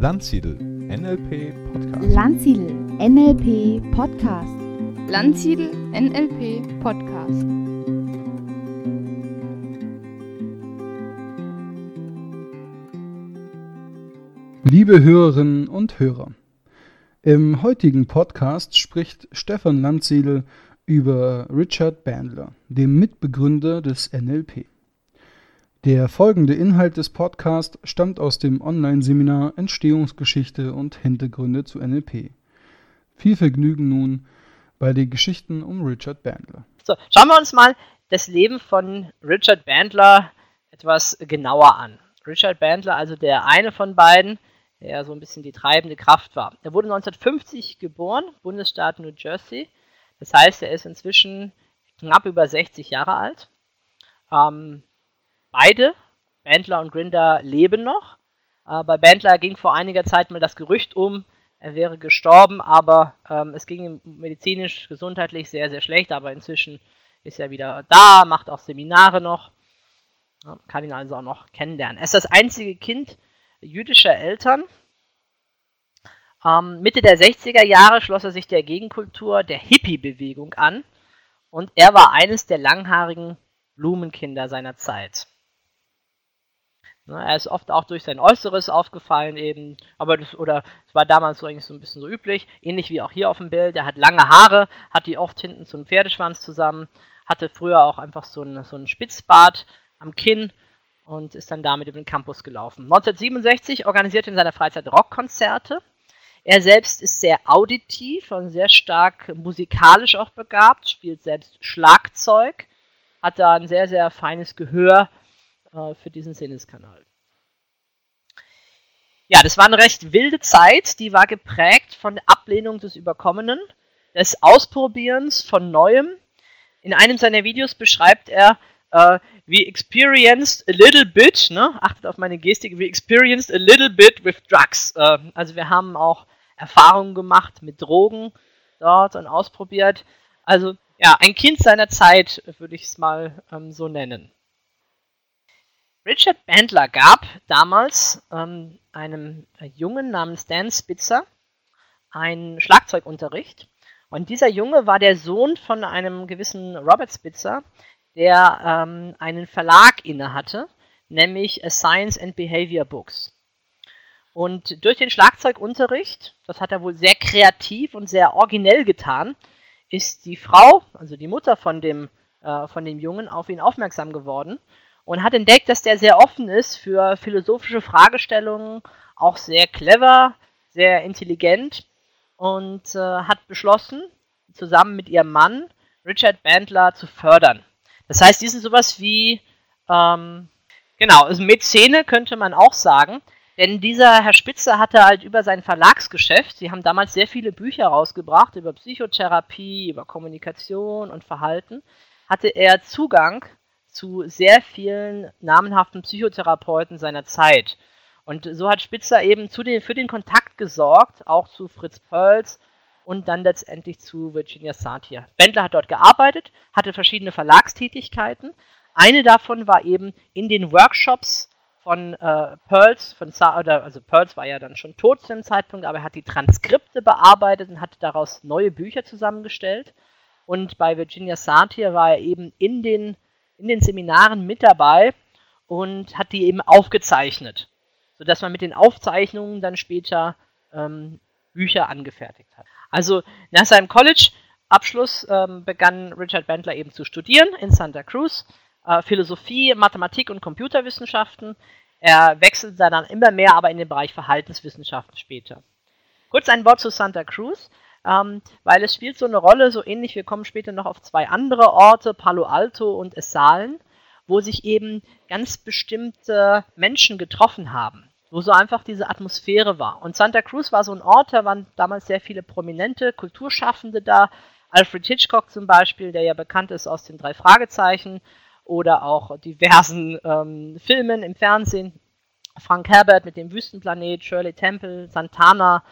Landsiedel NLP Podcast. Landsiedel NLP Podcast. Landsiedel NLP Podcast. Liebe Hörerinnen und Hörer, im heutigen Podcast spricht Stefan Landsiedel über Richard Bandler, dem Mitbegründer des NLP. Der folgende Inhalt des Podcasts stammt aus dem Online-Seminar Entstehungsgeschichte und Hintergründe zu NLP. Viel Vergnügen nun bei den Geschichten um Richard Bandler. So, schauen wir uns mal das Leben von Richard Bandler etwas genauer an. Richard Bandler, also der eine von beiden, der so ein bisschen die treibende Kraft war. Er wurde 1950 geboren, Bundesstaat New Jersey. Das heißt, er ist inzwischen knapp über 60 Jahre alt. Ähm, Beide, Bandler und Grinder, leben noch. Äh, bei Bandler ging vor einiger Zeit mal das Gerücht um, er wäre gestorben, aber ähm, es ging ihm medizinisch, gesundheitlich sehr, sehr schlecht. Aber inzwischen ist er wieder da, macht auch Seminare noch, ja, kann ihn also auch noch kennenlernen. Er ist das einzige Kind jüdischer Eltern. Ähm, Mitte der 60er Jahre schloss er sich der Gegenkultur, der Hippie-Bewegung an und er war eines der langhaarigen Blumenkinder seiner Zeit. Ne, er ist oft auch durch sein Äußeres aufgefallen eben, aber das, oder es war damals so eigentlich so ein bisschen so üblich, ähnlich wie auch hier auf dem Bild. Er hat lange Haare, hat die oft hinten zum Pferdeschwanz zusammen, hatte früher auch einfach so einen, so Spitzbart am Kinn und ist dann damit über den Campus gelaufen. 1967 organisierte er in seiner Freizeit Rockkonzerte. Er selbst ist sehr auditiv und sehr stark musikalisch auch begabt, spielt selbst Schlagzeug, hat da ein sehr, sehr feines Gehör äh, für diesen Sinneskanal. Ja, das war eine recht wilde Zeit, die war geprägt von der Ablehnung des Überkommenen, des Ausprobierens von Neuem. In einem seiner Videos beschreibt er, uh, we experienced a little bit, ne, achtet auf meine Gestik, we experienced a little bit with drugs. Uh, also wir haben auch Erfahrungen gemacht mit Drogen dort und ausprobiert. Also ja, ein Kind seiner Zeit, würde ich es mal ähm, so nennen. Richard Bandler gab damals ähm, einem Jungen namens Dan Spitzer einen Schlagzeugunterricht. Und dieser Junge war der Sohn von einem gewissen Robert Spitzer, der ähm, einen Verlag innehatte, nämlich Science and Behavior Books. Und durch den Schlagzeugunterricht, das hat er wohl sehr kreativ und sehr originell getan, ist die Frau, also die Mutter von dem, äh, von dem Jungen, auf ihn aufmerksam geworden und hat entdeckt, dass der sehr offen ist für philosophische Fragestellungen, auch sehr clever, sehr intelligent und äh, hat beschlossen, zusammen mit ihrem Mann Richard Bandler zu fördern. Das heißt, die sind sowas wie, ähm, genau, also Mäzene könnte man auch sagen, denn dieser Herr Spitzer hatte halt über sein Verlagsgeschäft, sie haben damals sehr viele Bücher rausgebracht über Psychotherapie, über Kommunikation und Verhalten, hatte er Zugang zu sehr vielen namenhaften Psychotherapeuten seiner Zeit. Und so hat Spitzer eben den, für den Kontakt gesorgt, auch zu Fritz Perls und dann letztendlich zu Virginia Satir. Bendler hat dort gearbeitet, hatte verschiedene Verlagstätigkeiten. Eine davon war eben in den Workshops von äh, Pearls, von Sa oder, also Pearls war ja dann schon tot zu dem Zeitpunkt, aber er hat die Transkripte bearbeitet und hat daraus neue Bücher zusammengestellt. Und bei Virginia Satir war er eben in den in den Seminaren mit dabei und hat die eben aufgezeichnet, sodass man mit den Aufzeichnungen dann später ähm, Bücher angefertigt hat. Also nach seinem College-Abschluss ähm, begann Richard Bandler eben zu studieren in Santa Cruz, äh, Philosophie, Mathematik und Computerwissenschaften. Er wechselte dann immer mehr aber in den Bereich Verhaltenswissenschaften später. Kurz ein Wort zu Santa Cruz ähm, weil es spielt so eine Rolle, so ähnlich, wir kommen später noch auf zwei andere Orte, Palo Alto und Essalen, wo sich eben ganz bestimmte Menschen getroffen haben, wo so einfach diese Atmosphäre war. Und Santa Cruz war so ein Ort, da waren damals sehr viele prominente Kulturschaffende da, Alfred Hitchcock zum Beispiel, der ja bekannt ist aus den drei Fragezeichen oder auch diversen ähm, Filmen im Fernsehen. Frank Herbert mit dem Wüstenplanet, Shirley Temple, Santana,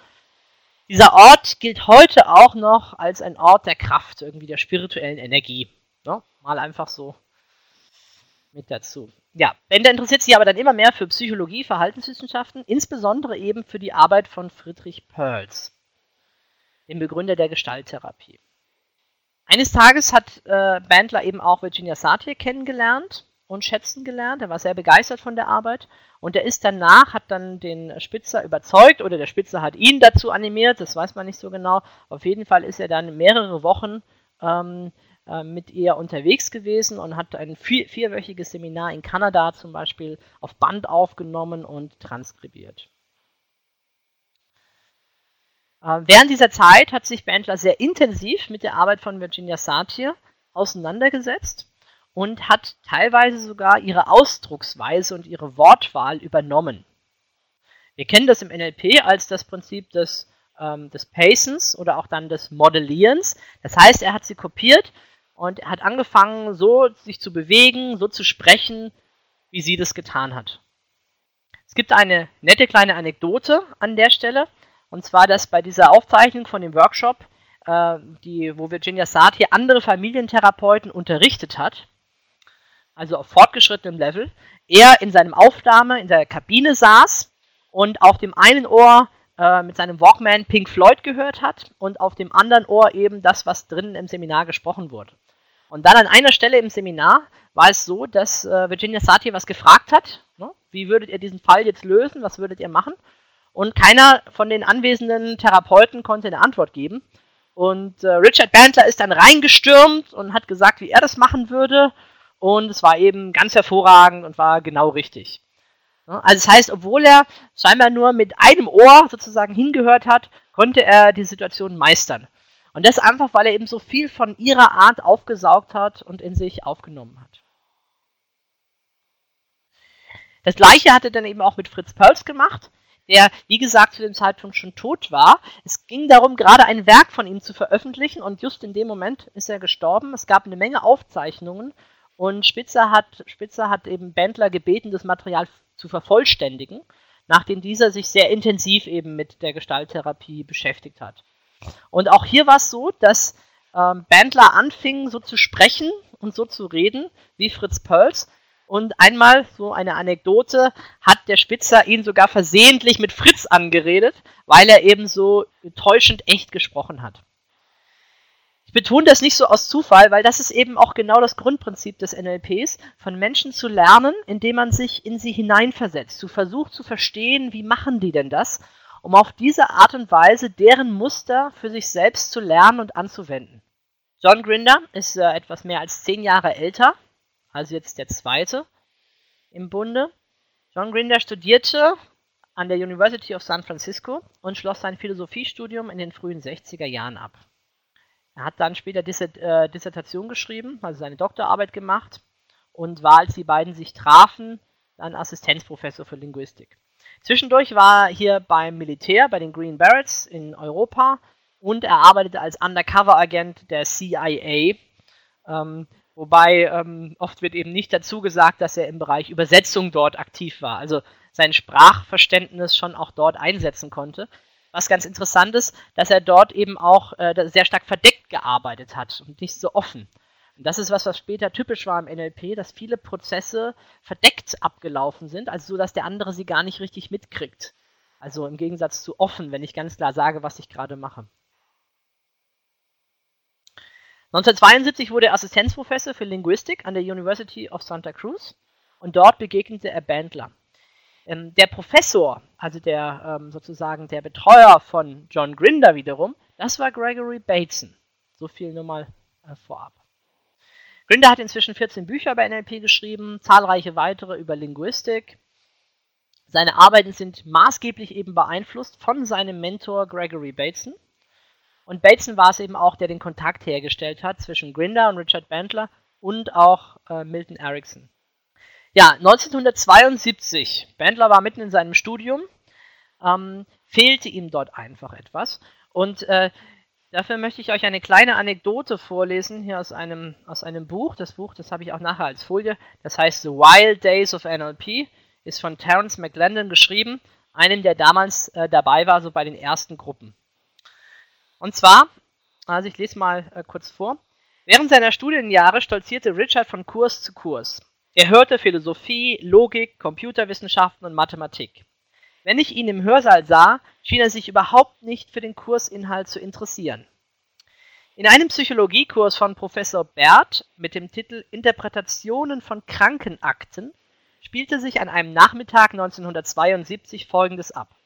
dieser Ort gilt heute auch noch als ein Ort der Kraft, irgendwie der spirituellen Energie. Ne? Mal einfach so mit dazu. ja, Bender interessiert sich aber dann immer mehr für Psychologie, Verhaltenswissenschaften, insbesondere eben für die Arbeit von Friedrich Perls, dem Begründer der Gestalttherapie. Eines Tages hat äh, Bandler eben auch Virginia Satir kennengelernt und schätzen gelernt. Er war sehr begeistert von der Arbeit und er ist danach, hat dann den Spitzer überzeugt oder der Spitzer hat ihn dazu animiert, das weiß man nicht so genau. Auf jeden Fall ist er dann mehrere Wochen ähm, äh, mit ihr unterwegs gewesen und hat ein vier, vierwöchiges Seminar in Kanada zum Beispiel auf Band aufgenommen und transkribiert. Äh, während dieser Zeit hat sich Bandler sehr intensiv mit der Arbeit von Virginia Satir auseinandergesetzt und hat teilweise sogar ihre Ausdrucksweise und ihre Wortwahl übernommen. Wir kennen das im NLP als das Prinzip des, ähm, des Pacens oder auch dann des Modellierens. Das heißt, er hat sie kopiert und hat angefangen, so sich zu bewegen, so zu sprechen, wie sie das getan hat. Es gibt eine nette kleine Anekdote an der Stelle, und zwar, dass bei dieser Aufzeichnung von dem Workshop, äh, die, wo Virginia Satir andere Familientherapeuten unterrichtet hat, also auf fortgeschrittenem Level, er in seinem Aufnahme in der Kabine saß und auf dem einen Ohr äh, mit seinem Walkman Pink Floyd gehört hat und auf dem anderen Ohr eben das, was drinnen im Seminar gesprochen wurde. Und dann an einer Stelle im Seminar war es so, dass äh, Virginia Satir was gefragt hat. Ne? Wie würdet ihr diesen Fall jetzt lösen? Was würdet ihr machen? Und keiner von den anwesenden Therapeuten konnte eine Antwort geben. Und äh, Richard Bandler ist dann reingestürmt und hat gesagt, wie er das machen würde. Und es war eben ganz hervorragend und war genau richtig. Also das heißt, obwohl er scheinbar nur mit einem Ohr sozusagen hingehört hat, konnte er die Situation meistern. Und das einfach, weil er eben so viel von ihrer Art aufgesaugt hat und in sich aufgenommen hat. Das gleiche hat er dann eben auch mit Fritz Pölz gemacht, der, wie gesagt, zu dem Zeitpunkt schon tot war. Es ging darum, gerade ein Werk von ihm zu veröffentlichen und just in dem Moment ist er gestorben. Es gab eine Menge Aufzeichnungen und Spitzer hat, Spitzer hat eben Bendler gebeten, das Material zu vervollständigen, nachdem dieser sich sehr intensiv eben mit der Gestalttherapie beschäftigt hat. Und auch hier war es so, dass ähm, Bandler anfing so zu sprechen und so zu reden wie Fritz Pölz. Und einmal, so eine Anekdote, hat der Spitzer ihn sogar versehentlich mit Fritz angeredet, weil er eben so täuschend echt gesprochen hat betone das nicht so aus Zufall, weil das ist eben auch genau das Grundprinzip des NLPs, von Menschen zu lernen, indem man sich in sie hineinversetzt, zu versucht zu verstehen, wie machen die denn das, um auf diese Art und Weise deren Muster für sich selbst zu lernen und anzuwenden. John Grinder ist äh, etwas mehr als zehn Jahre älter, also jetzt der zweite im Bunde. John Grinder studierte an der University of San Francisco und schloss sein Philosophiestudium in den frühen 60er Jahren ab. Er hat dann später äh, Dissertation geschrieben, also seine Doktorarbeit gemacht. Und war, als die beiden sich trafen, dann Assistenzprofessor für Linguistik. Zwischendurch war er hier beim Militär, bei den Green Berets in Europa. Und er arbeitete als Undercover-Agent der CIA, ähm, wobei ähm, oft wird eben nicht dazu gesagt, dass er im Bereich Übersetzung dort aktiv war, also sein Sprachverständnis schon auch dort einsetzen konnte was ganz interessant ist, dass er dort eben auch äh, sehr stark verdeckt gearbeitet hat und nicht so offen. Und das ist was, was später typisch war im NLP, dass viele Prozesse verdeckt abgelaufen sind, also so, dass der andere sie gar nicht richtig mitkriegt. Also im Gegensatz zu offen, wenn ich ganz klar sage, was ich gerade mache. 1972 wurde er Assistenzprofessor für Linguistik an der University of Santa Cruz und dort begegnete er Bandler. Ähm, der Professor, also der ähm, sozusagen der Betreuer von John Grinder wiederum, das war Gregory Bateson. So viel nur mal äh, vorab. Grinder hat inzwischen 14 Bücher über NLP geschrieben, zahlreiche weitere über Linguistik. Seine Arbeiten sind maßgeblich eben beeinflusst von seinem Mentor Gregory Bateson. Und Bateson war es eben auch, der den Kontakt hergestellt hat zwischen Grinder und Richard Bandler und auch äh, Milton Erickson. Ja, 1972. Bandler war mitten in seinem Studium. Ähm, fehlte ihm dort einfach etwas. Und äh, dafür möchte ich euch eine kleine Anekdote vorlesen, hier aus einem, aus einem Buch. Das Buch, das habe ich auch nachher als Folie. Das heißt The Wild Days of NLP, ist von Terence McLendon geschrieben, einem, der damals äh, dabei war, so bei den ersten Gruppen. Und zwar, also ich lese mal äh, kurz vor. Während seiner Studienjahre stolzierte Richard von Kurs zu Kurs. Er hörte Philosophie, Logik, Computerwissenschaften und Mathematik. Wenn ich ihn im Hörsaal sah, schien er sich überhaupt nicht für den Kursinhalt zu interessieren. In einem Psychologiekurs von Professor Bert mit dem Titel Interpretationen von Krankenakten spielte sich an einem Nachmittag 1972 Folgendes ab.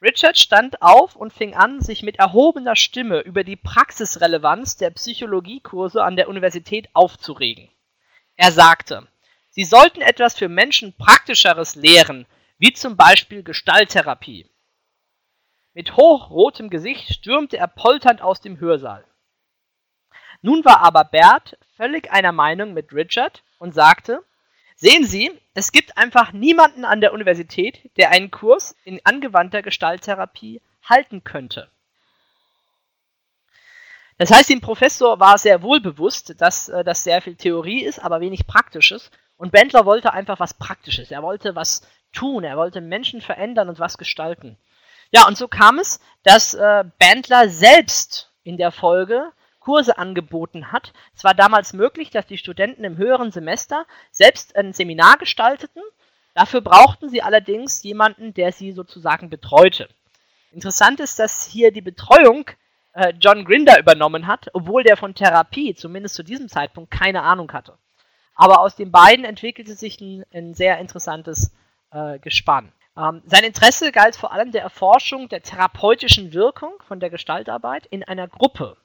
Richard stand auf und fing an, sich mit erhobener Stimme über die Praxisrelevanz der Psychologiekurse an der Universität aufzuregen. Er sagte, sie sollten etwas für Menschen Praktischeres lehren, wie zum Beispiel Gestalttherapie. Mit hochrotem Gesicht stürmte er polternd aus dem Hörsaal. Nun war aber Bert völlig einer Meinung mit Richard und sagte, Sehen Sie, es gibt einfach niemanden an der Universität, der einen Kurs in angewandter Gestalttherapie halten könnte. Das heißt, dem Professor war sehr wohl bewusst, dass äh, das sehr viel Theorie ist, aber wenig Praktisches. Und Bendler wollte einfach was Praktisches. Er wollte was tun, er wollte Menschen verändern und was gestalten. Ja, und so kam es, dass äh, Bandler selbst in der Folge Kurse angeboten hat. Es war damals möglich, dass die Studenten im höheren Semester selbst ein Seminar gestalteten. Dafür brauchten sie allerdings jemanden, der sie sozusagen betreute. Interessant ist, dass hier die Betreuung äh, John Grinder übernommen hat, obwohl der von Therapie zumindest zu diesem Zeitpunkt keine Ahnung hatte. Aber aus den beiden entwickelte sich ein, ein sehr interessantes äh, Gespann. Ähm, sein Interesse galt vor allem der Erforschung der therapeutischen Wirkung von der Gestaltarbeit in einer Gruppe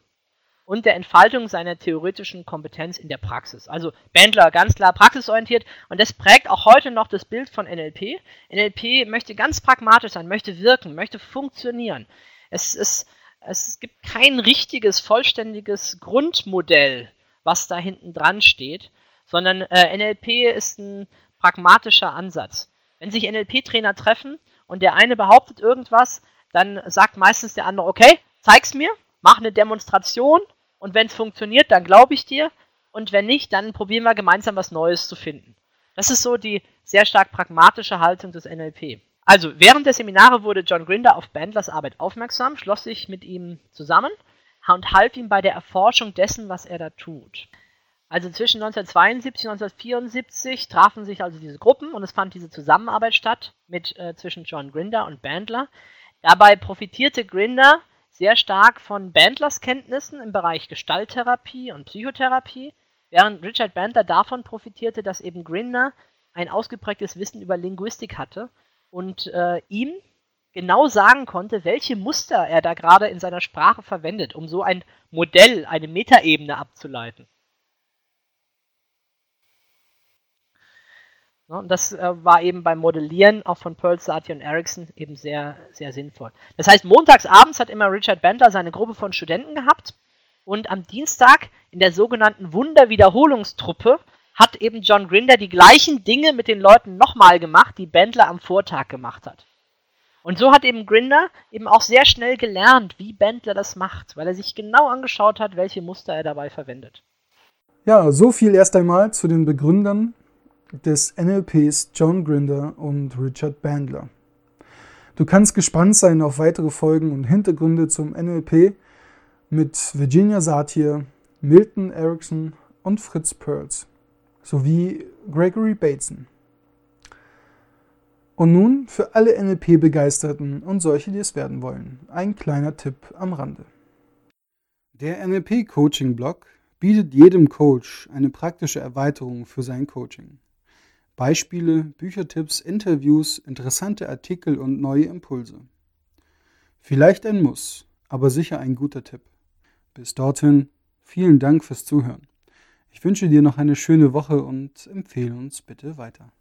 und der Entfaltung seiner theoretischen Kompetenz in der Praxis. Also Bandler ganz klar praxisorientiert und das prägt auch heute noch das Bild von NLP. NLP möchte ganz pragmatisch sein, möchte wirken, möchte funktionieren. Es, ist, es gibt kein richtiges, vollständiges Grundmodell, was da hinten dran steht, sondern äh, NLP ist ein pragmatischer Ansatz. Wenn sich NLP-Trainer treffen und der eine behauptet irgendwas, dann sagt meistens der andere, okay, zeig's mir, mach eine Demonstration und wenn es funktioniert, dann glaube ich dir. Und wenn nicht, dann probieren wir gemeinsam was Neues zu finden. Das ist so die sehr stark pragmatische Haltung des NLP. Also, während der Seminare wurde John Grinder auf Bandlers Arbeit aufmerksam, schloss sich mit ihm zusammen und half ihm bei der Erforschung dessen, was er da tut. Also zwischen 1972 und 1974 trafen sich also diese Gruppen und es fand diese Zusammenarbeit statt mit äh, zwischen John Grinder und Bandler. Dabei profitierte Grinder sehr stark von Bandlers Kenntnissen im Bereich Gestalttherapie und Psychotherapie, während Richard Bandler davon profitierte, dass eben Grinder ein ausgeprägtes Wissen über Linguistik hatte und äh, ihm genau sagen konnte, welche Muster er da gerade in seiner Sprache verwendet, um so ein Modell, eine Metaebene abzuleiten. Ne, und das äh, war eben beim Modellieren auch von Pearl, Satie und Ericsson eben sehr, sehr sinnvoll. Das heißt, montags abends hat immer Richard Bandler seine Gruppe von Studenten gehabt und am Dienstag in der sogenannten Wunderwiederholungstruppe hat eben John Grinder die gleichen Dinge mit den Leuten nochmal gemacht, die Bandler am Vortag gemacht hat. Und so hat eben Grinder eben auch sehr schnell gelernt, wie Bandler das macht, weil er sich genau angeschaut hat, welche Muster er dabei verwendet. Ja, so viel erst einmal zu den Begründern des NLPs John Grinder und Richard Bandler. Du kannst gespannt sein auf weitere Folgen und Hintergründe zum NLP mit Virginia Satir, Milton Erickson und Fritz Perls sowie Gregory Bateson. Und nun für alle NLP-Begeisterten und solche, die es werden wollen, ein kleiner Tipp am Rande. Der NLP-Coaching-Blog bietet jedem Coach eine praktische Erweiterung für sein Coaching. Beispiele, Büchertipps, Interviews, interessante Artikel und neue Impulse. Vielleicht ein Muss, aber sicher ein guter Tipp. Bis dorthin, vielen Dank fürs Zuhören. Ich wünsche dir noch eine schöne Woche und empfehle uns bitte weiter.